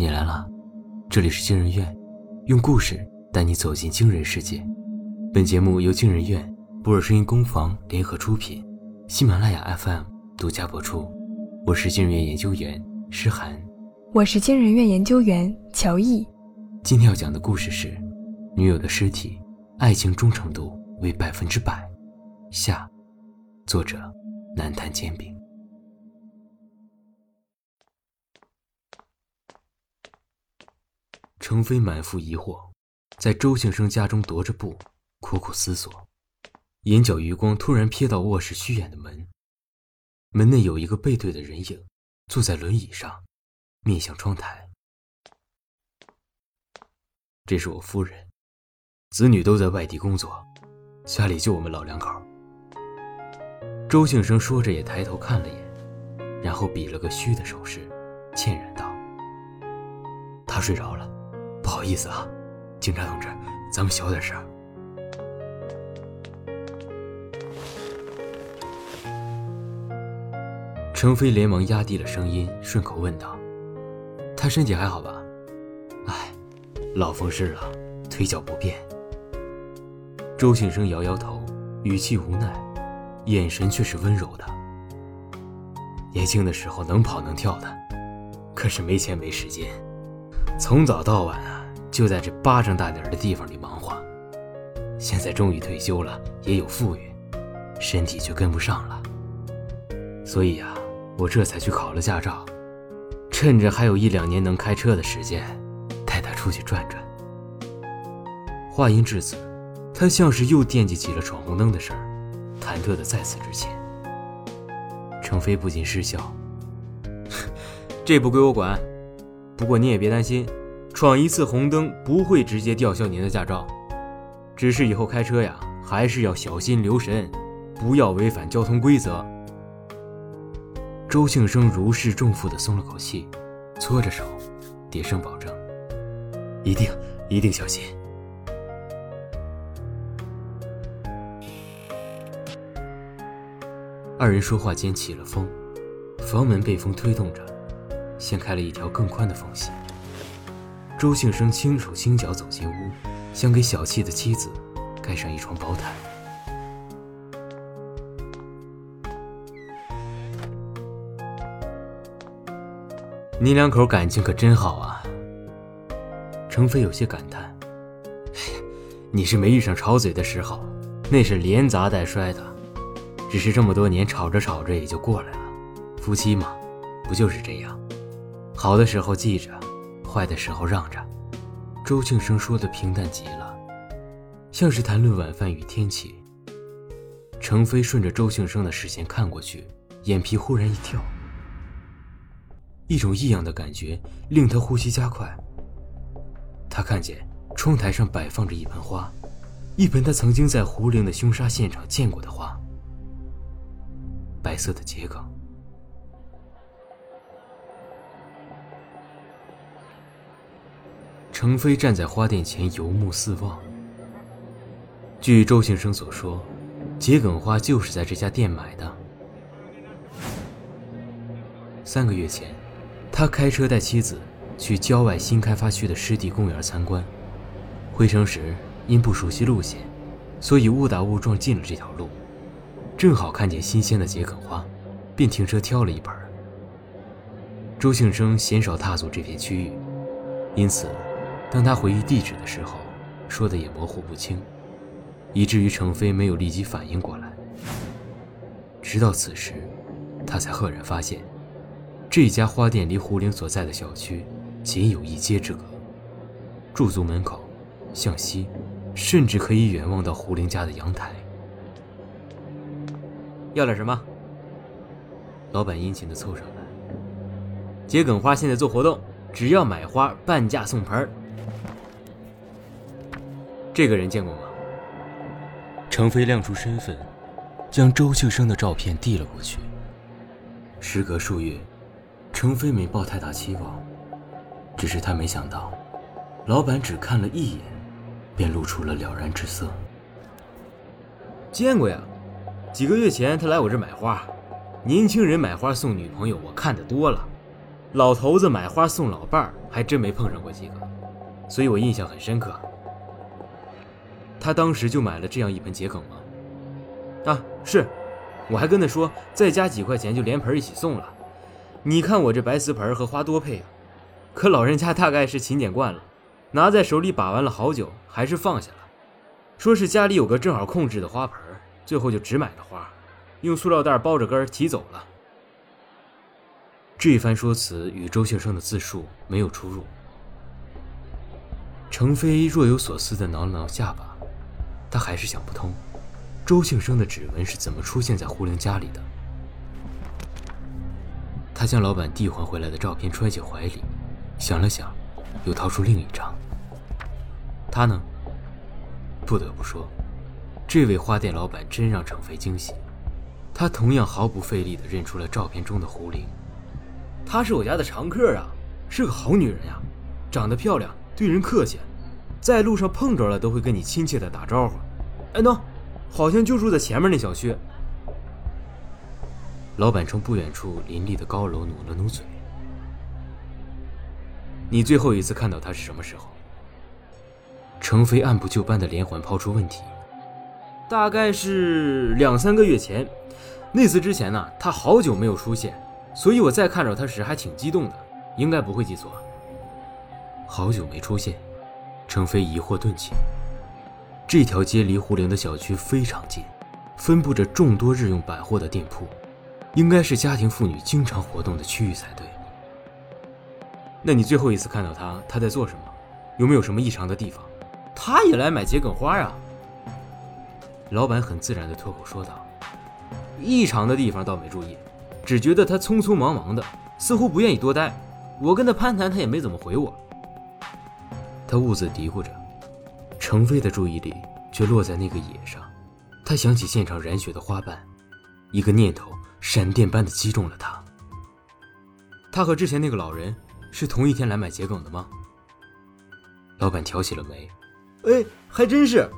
你来了，这里是惊人院，用故事带你走进惊人世界。本节目由惊人院、博尔声音工坊联合出品，喜马拉雅 FM 独家播出。我是惊人院研究员诗涵，我是惊人院研究员乔毅。今天要讲的故事是：女友的尸体，爱情忠诚度为百分之百。下，作者南坛煎饼。程飞满腹疑惑，在周庆生家中踱着步，苦苦思索。眼角余光突然瞥到卧室虚掩的门，门内有一个背对的人影，坐在轮椅上，面向窗台。这是我夫人，子女都在外地工作，家里就我们老两口。周庆生说着，也抬头看了眼，然后比了个虚的手势，歉然道：“他睡着了。”不好意思啊，警察同志，咱们小点声。程飞连忙压低了声音，顺口问道：“他身体还好吧？”“哎，老风湿了，腿脚不便。”周庆生摇摇头，语气无奈，眼神却是温柔的。年轻的时候能跑能跳的，可是没钱没时间，从早到晚啊。就在这巴掌大点的地方里忙活，现在终于退休了，也有富裕，身体却跟不上了。所以呀，我这才去考了驾照，趁着还有一两年能开车的时间，带他出去转转。话音至此，他像是又惦记起了闯红灯的事儿，忐忑的再次之前。程飞不禁失笑：“这不归我管，不过你也别担心。”闯一次红灯不会直接吊销您的驾照，只是以后开车呀还是要小心留神，不要违反交通规则。周庆生如释重负地松了口气，搓着手，叠声保证：“一定一定小心。”二人说话间起了风，房门被风推动着，掀开了一条更宽的缝隙。周庆生轻手轻脚走进屋，想给小气的妻子盖上一床薄毯。你两口感情可真好啊！程飞有些感叹：“，你是没遇上吵嘴的时候，那是连砸带摔的。只是这么多年吵着吵着也就过来了。夫妻嘛，不就是这样？好的时候记着。”坏的时候让着，周庆生说的平淡极了，像是谈论晚饭与天气。程飞顺着周庆生的视线看过去，眼皮忽然一跳，一种异样的感觉令他呼吸加快。他看见窗台上摆放着一盆花，一盆他曾经在胡玲的凶杀现场见过的花，白色的桔梗。程飞站在花店前，游目四望。据周庆生所说，桔梗花就是在这家店买的。三个月前，他开车带妻子去郊外新开发区的湿地公园参观，回程时因不熟悉路线，所以误打误撞进了这条路，正好看见新鲜的桔梗花，便停车挑了一盆。周庆生鲜少踏足这片区域，因此。当他回忆地址的时候，说的也模糊不清，以至于程飞没有立即反应过来。直到此时，他才赫然发现，这家花店离胡玲所在的小区仅有一街之隔，驻足门口，向西，甚至可以远望到胡玲家的阳台。要点什么？老板殷勤地凑上来。桔梗花现在做活动，只要买花半价送盆儿。这个人见过吗？程飞亮出身份，将周庆生的照片递了过去。时隔数月，程飞没抱太大期望，只是他没想到，老板只看了一眼，便露出了了然之色。见过呀，几个月前他来我这买花，年轻人买花送女朋友，我看得多了。老头子买花送老伴儿，还真没碰上过几个，所以我印象很深刻。他当时就买了这样一盆桔梗吗？啊，是，我还跟他说再加几块钱就连盆一起送了。你看我这白瓷盆和花多配啊！可老人家大概是勤俭惯了，拿在手里把玩了好久，还是放下了，说是家里有个正好控制的花盆，最后就只买了花，用塑料袋包着根提走了。这一番说辞与周庆生的自述没有出入。程飞若有所思的挠了挠下巴，他还是想不通，周庆生的指纹是怎么出现在胡玲家里的。他将老板递还回来的照片揣进怀里，想了想，又掏出另一张。他呢？不得不说，这位花店老板真让程飞惊喜。他同样毫不费力地认出了照片中的胡玲。她是我家的常客啊，是个好女人呀，长得漂亮，对人客气，在路上碰着了都会跟你亲切的打招呼。哎喏，好像就住在前面那小区。老板冲不远处林立的高楼努了努嘴。你最后一次看到他是什么时候？程飞按部就班的连环抛出问题。大概是两三个月前，那次之前呢，他好久没有出现，所以我再看着他时还挺激动的，应该不会记错。好久没出现，程飞疑惑顿起。这条街离胡玲的小区非常近，分布着众多日用百货的店铺。应该是家庭妇女经常活动的区域才对。那你最后一次看到他，他在做什么？有没有什么异常的地方？他也来买桔梗花啊？老板很自然地脱口说道：“异常的地方倒没注意，只觉得他匆匆忙忙的，似乎不愿意多待。我跟他攀谈，他也没怎么回我。”他兀自嘀咕着，程飞的注意力却落在那个野上。他想起现场染血的花瓣，一个念头。闪电般的击中了他。他和之前那个老人是同一天来买桔梗的吗？老板挑起了眉。哎，还真是。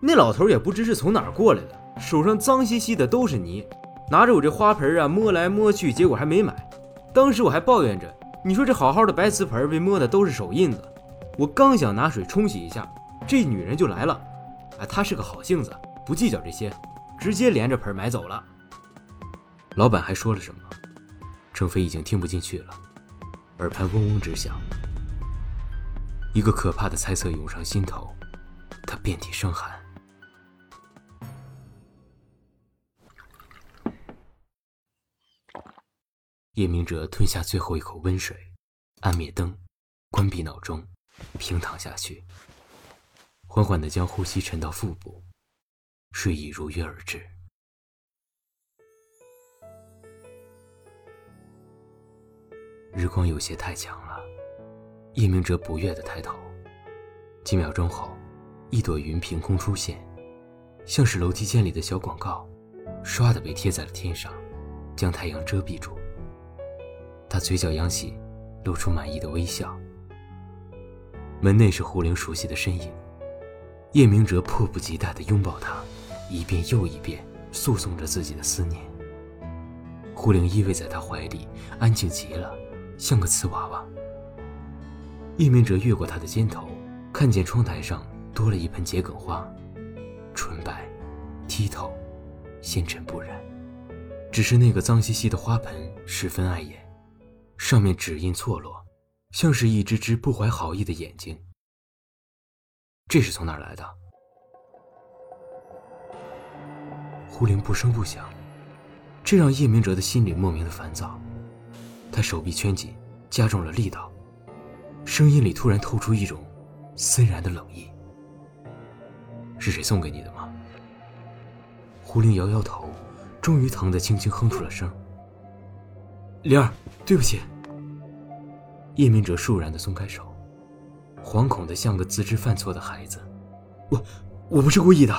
那老头也不知是从哪儿过来的，手上脏兮兮的都是泥，拿着我这花盆啊摸来摸去，结果还没买。当时我还抱怨着，你说这好好的白瓷盆被摸的都是手印子。我刚想拿水冲洗一下，这女人就来了。哎，她是个好性子，不计较这些，直接连着盆买走了。老板还说了什么？程飞已经听不进去了，耳畔嗡嗡直响。一个可怕的猜测涌上心头，他遍体生寒。叶明哲吞下最后一口温水，按灭灯，关闭闹钟，平躺下去，缓缓的将呼吸沉到腹部，睡意如约而至。日光有些太强了，叶明哲不悦的抬头。几秒钟后，一朵云凭空出现，像是楼梯间里的小广告，唰的被贴在了天上，将太阳遮蔽住。他嘴角扬起，露出满意的微笑。门内是胡玲熟悉的身影，叶明哲迫不及待地拥抱她，一遍又一遍诉讼着自己的思念。胡玲依偎在他怀里，安静极了。像个瓷娃娃。叶明哲越过他的肩头，看见窗台上多了一盆桔梗花，纯白、剔透、纤尘不染。只是那个脏兮兮的花盆十分碍眼，上面指印错落，像是一只只不怀好意的眼睛。这是从哪儿来的？胡灵不声不响，这让叶明哲的心里莫名的烦躁。他手臂圈紧，加重了力道，声音里突然透出一种森然的冷意。是谁送给你的吗？胡玲摇摇头，终于疼得轻轻哼出了声。灵儿，对不起。叶明哲倏然的松开手，惶恐的像个自知犯错的孩子。我，我不是故意的。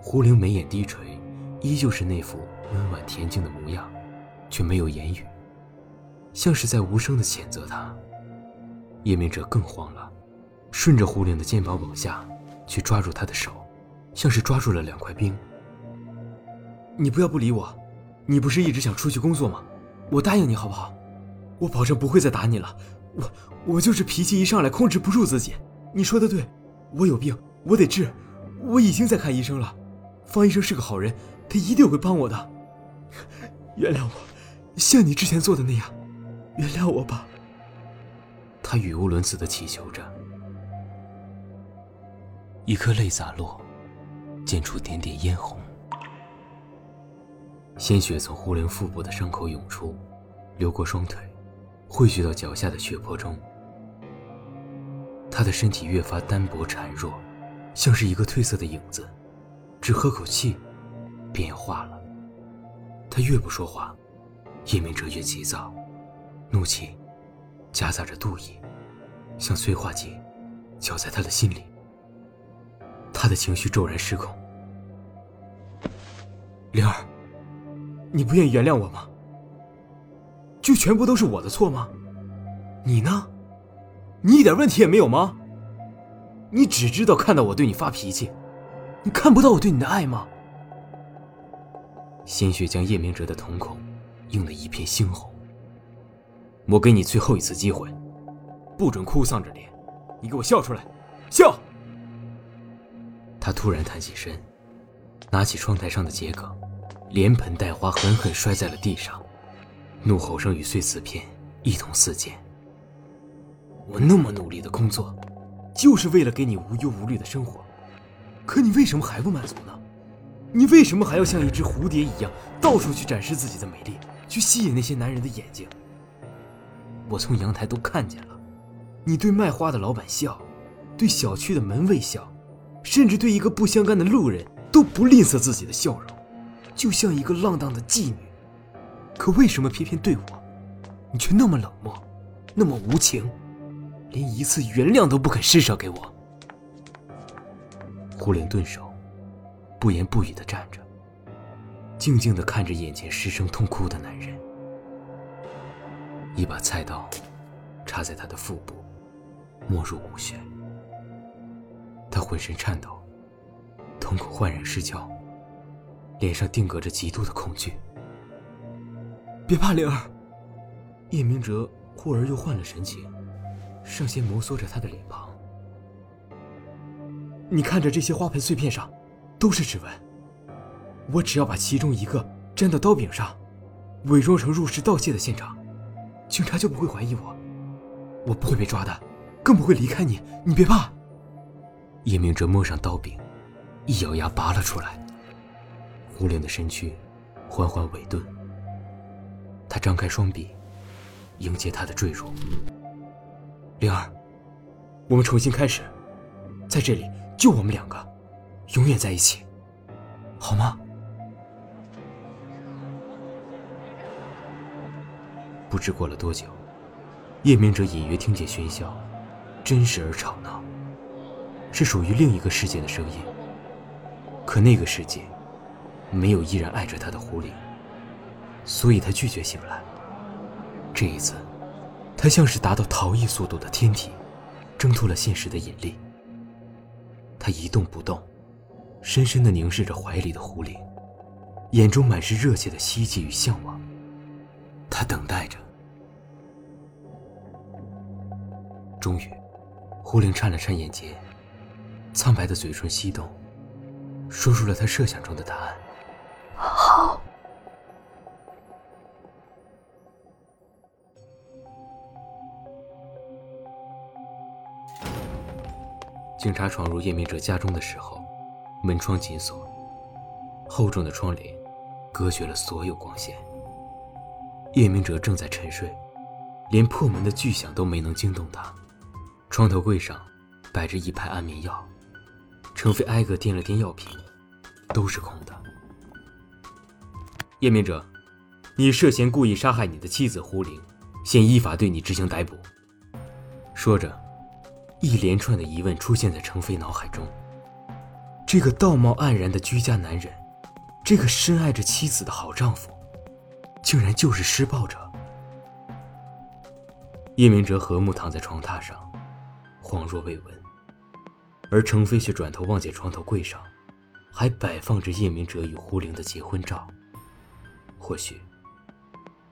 胡玲眉眼低垂，依旧是那副温婉恬静的模样。却没有言语，像是在无声的谴责他。叶明哲更慌了，顺着胡玲的肩膀往下，去抓住她的手，像是抓住了两块冰。你不要不理我，你不是一直想出去工作吗？我答应你好不好？我保证不会再打你了。我我就是脾气一上来控制不住自己。你说的对，我有病，我得治。我已经在看医生了，方医生是个好人，他一定会帮我的。原谅我，像你之前做的那样，原谅我吧。他语无伦次的祈求着。一颗泪洒落，溅出点点嫣红，鲜血从胡灵腹部的伤口涌出，流过双腿，汇聚到脚下的血泊中。他的身体越发单薄孱弱，像是一个褪色的影子，只喝口气，便要化了。他越不说话，叶明哲越急躁，怒气夹杂着妒意，像催化剂，搅在他的心里。他的情绪骤然失控。灵儿，你不愿意原谅我吗？就全部都是我的错吗？你呢？你一点问题也没有吗？你只知道看到我对你发脾气，你看不到我对你的爱吗？鲜血将叶明哲的瞳孔映得一片猩红。我给你最后一次机会，不准哭丧着脸，你给我笑出来，笑！他突然弹起身，拿起窗台上的桔梗，连盆带花狠狠摔在了地上，怒吼声与碎瓷片一同四溅。我那么努力的工作，就是为了给你无忧无虑的生活，可你为什么还不满足呢？你为什么还要像一只蝴蝶一样，到处去展示自己的美丽，去吸引那些男人的眼睛？我从阳台都看见了，你对卖花的老板笑，对小区的门卫笑。甚至对一个不相干的路人都不吝啬自己的笑容，就像一个浪荡的妓女。可为什么偏偏对我，你却那么冷漠，那么无情，连一次原谅都不肯施舍给我？胡灵顿首，不言不语的站着，静静的看着眼前失声痛哭的男人。一把菜刀插在他的腹部，没入骨血。他浑身颤抖，瞳孔焕然失焦，脸上定格着极度的恐惧。别怕，灵儿。叶明哲忽而又换了神情，上前摩挲着他的脸庞。你看着这些花盆碎片上，都是指纹。我只要把其中一个粘到刀柄上，伪装成入室盗窃的现场，警察就不会怀疑我。我不会被抓的，更不会离开你。你别怕。叶明哲摸上刀柄，一咬牙拔了出来。胡灵的身躯缓缓尾顿，他张开双臂，迎接他的坠入。灵儿，我们重新开始，在这里就我们两个，永远在一起，好吗？不知过了多久，夜明者隐约听见喧嚣，真实而吵闹。是属于另一个世界的声音，可那个世界没有依然爱着他的狐狸，所以他拒绝醒来。这一次，他像是达到逃逸速度的天体，挣脱了现实的引力。他一动不动，深深的凝视着怀里的狐狸，眼中满是热切的希冀与向往。他等待着。终于，胡灵颤了颤眼睫。苍白的嘴唇翕动，说出了他设想中的答案。警察闯入叶明哲家中的时候，门窗紧锁，厚重的窗帘隔绝了所有光线。叶明哲正在沉睡，连破门的巨响都没能惊动他。床头柜上摆着一排安眠药。程飞挨个掂了掂药瓶，都是空的。叶明哲，你涉嫌故意杀害你的妻子胡玲，现依法对你执行逮捕。说着，一连串的疑问出现在程飞脑海中。这个道貌岸然的居家男人，这个深爱着妻子的好丈夫，竟然就是施暴者。叶明哲和睦躺在床榻上，恍若未闻。而程飞却转头望见床头柜上，还摆放着叶明哲与胡玲的结婚照。或许，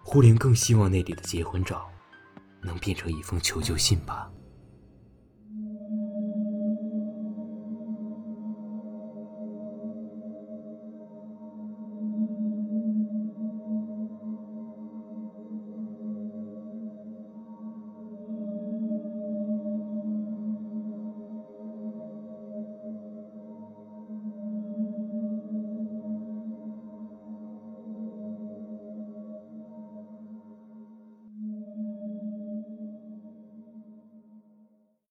胡玲更希望那里的结婚照能变成一封求救信吧。